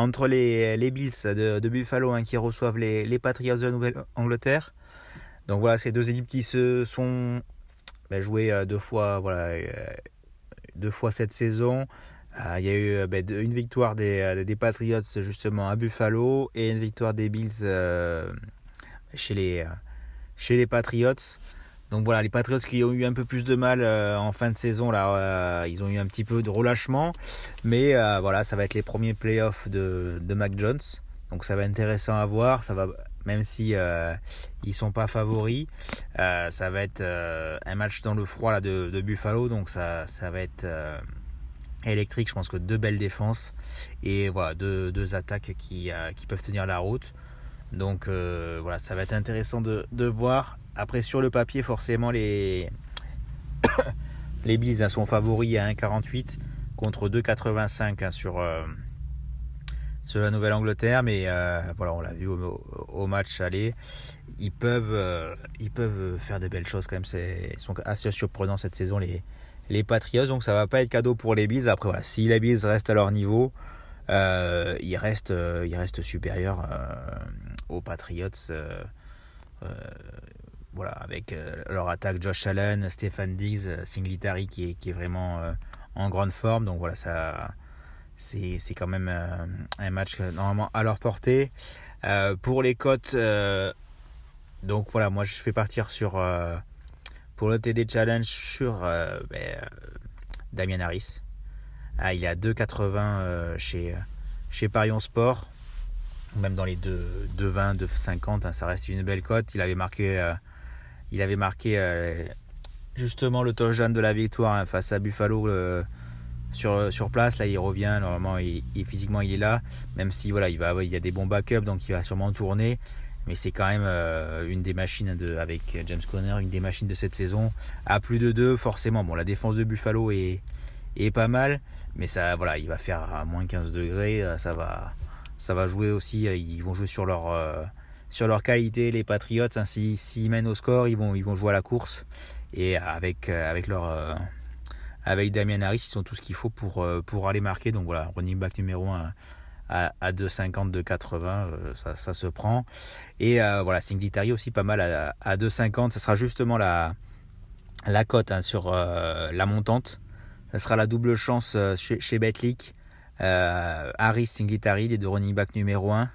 entre les, Bills de, Buffalo hein, qui reçoivent les, Patriots de la Nouvelle-Angleterre. Donc voilà, ces deux équipes qui se sont ben, jouées euh, deux fois, voilà, euh, deux fois cette saison. Il y a eu ben, une victoire des, Patriots justement à Buffalo et une victoire des Bills chez les Patriots. Donc voilà, les Patriots qui ont eu un peu plus de mal euh, en fin de saison, là, euh, ils ont eu un petit peu de relâchement. Mais euh, voilà, ça va être les premiers playoffs de, de Mac Jones. Donc ça va être intéressant à voir. Ça va, même si ils sont pas favoris, ça va être un match dans le froid là, de, de Buffalo. Donc ça, ça va être électrique. Je pense que deux belles défenses et voilà deux, attaques qui peuvent tenir la route. Donc voilà, ça va être intéressant de, de voir. Après, sur le papier, forcément, les, les hein, sont favoris à 1,48 contre 2,85 hein, sur, euh, sur la Nouvelle-Angleterre. Mais euh, voilà, on l'a vu au, match aller. Ils peuvent, euh, ils peuvent faire des belles choses quand même. Ils sont assez surprenants cette saison, les, les Patriots. Donc ça va pas être cadeau pour les Bills. Après, voilà, si les Bills restent à leur niveau, ils, restent, ils restent supérieurs aux Patriots voilà, avec euh, leur attaque Josh Allen, Stephen Diggs, euh, Singletary qui est, vraiment euh, en grande forme. Donc voilà, ça c'est quand même un match normalement à leur portée. pour les cotes, donc voilà, moi je fais partir sur pour le TD Challenge sur ben, Damien Harris. Ah, il est à 2,80 chez, chez Parion Sport. Même dans les 2,20, 2,50, hein, ça reste une belle cote. Il avait marqué il avait marqué euh, justement le touchdown de la victoire hein, face à Buffalo euh, sur, sur place. Là, il revient. Normalement, il, physiquement, il est là. Même si voilà, il, y a des bons backups, donc il va sûrement tourner. Mais c'est quand même euh, une des machines de, avec James Conner, une des machines de cette saison. À plus de deux, forcément. Bon, la défense de Buffalo est, est pas mal. Mais ça, voilà, il va faire à moins 15 degrés. Ça va, ça va jouer aussi. Ils vont jouer sur leur sur leur qualité, les Patriots, hein, s'ils mènent au score, ils vont, ils vont jouer à la course. Et avec, euh, avec, leur, euh, avec Damien Harris, ils sont tout ce qu'il faut pour, euh, pour aller marquer. Donc voilà, running back numéro 1 à, à 2,50, 2,80, ça, ça se prend. Et voilà, Singletary aussi pas mal à, à 2,50. Ça sera justement la, la cote hein, sur la montante. Ça sera la double chance chez, chez Betlic. Harris, Singletary, les deux running back numéro 1.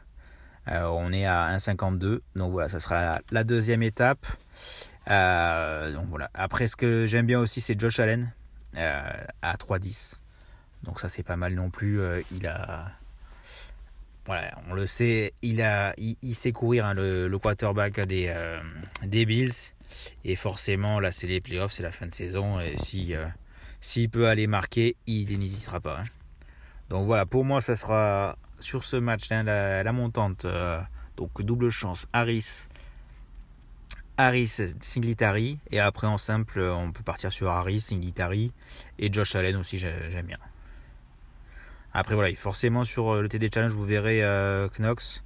Euh, on est à 1,52. Donc voilà, ça sera la, deuxième étape. Euh, donc voilà. Après, ce que j'aime bien aussi, c'est Josh Allen euh, à 3,10. Donc ça, c'est pas mal non plus. il a. Voilà, on le sait, il, a, il, sait courir hein, le, quarterback des, des Bills. Et forcément, là, c'est les playoffs, c'est la fin de saison. Et si, s'il peut aller marquer, il n'hésitera pas. Hein. Donc voilà, pour moi, ça sera sur ce match, hein, la, montante. Euh, donc double chance, Harris, Harris, Singletary. Et après en simple, on peut partir sur Harris, Singletary et Josh Allen aussi, j'aime bien. Après voilà, forcément sur euh, le TD Challenge, vous verrez euh, Knox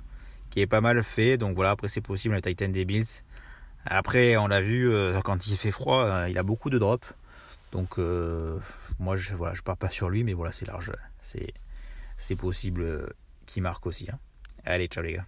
qui est pas mal fait. Donc voilà, après c'est possible, le Titan des Bills. Après, on l'a vu, quand il fait froid, il a beaucoup de drops. Donc moi, je voilà, je pars pas sur lui, mais voilà, c'est large. C'est possible qu'il marque aussi. Hein. Allez, ciao les gars.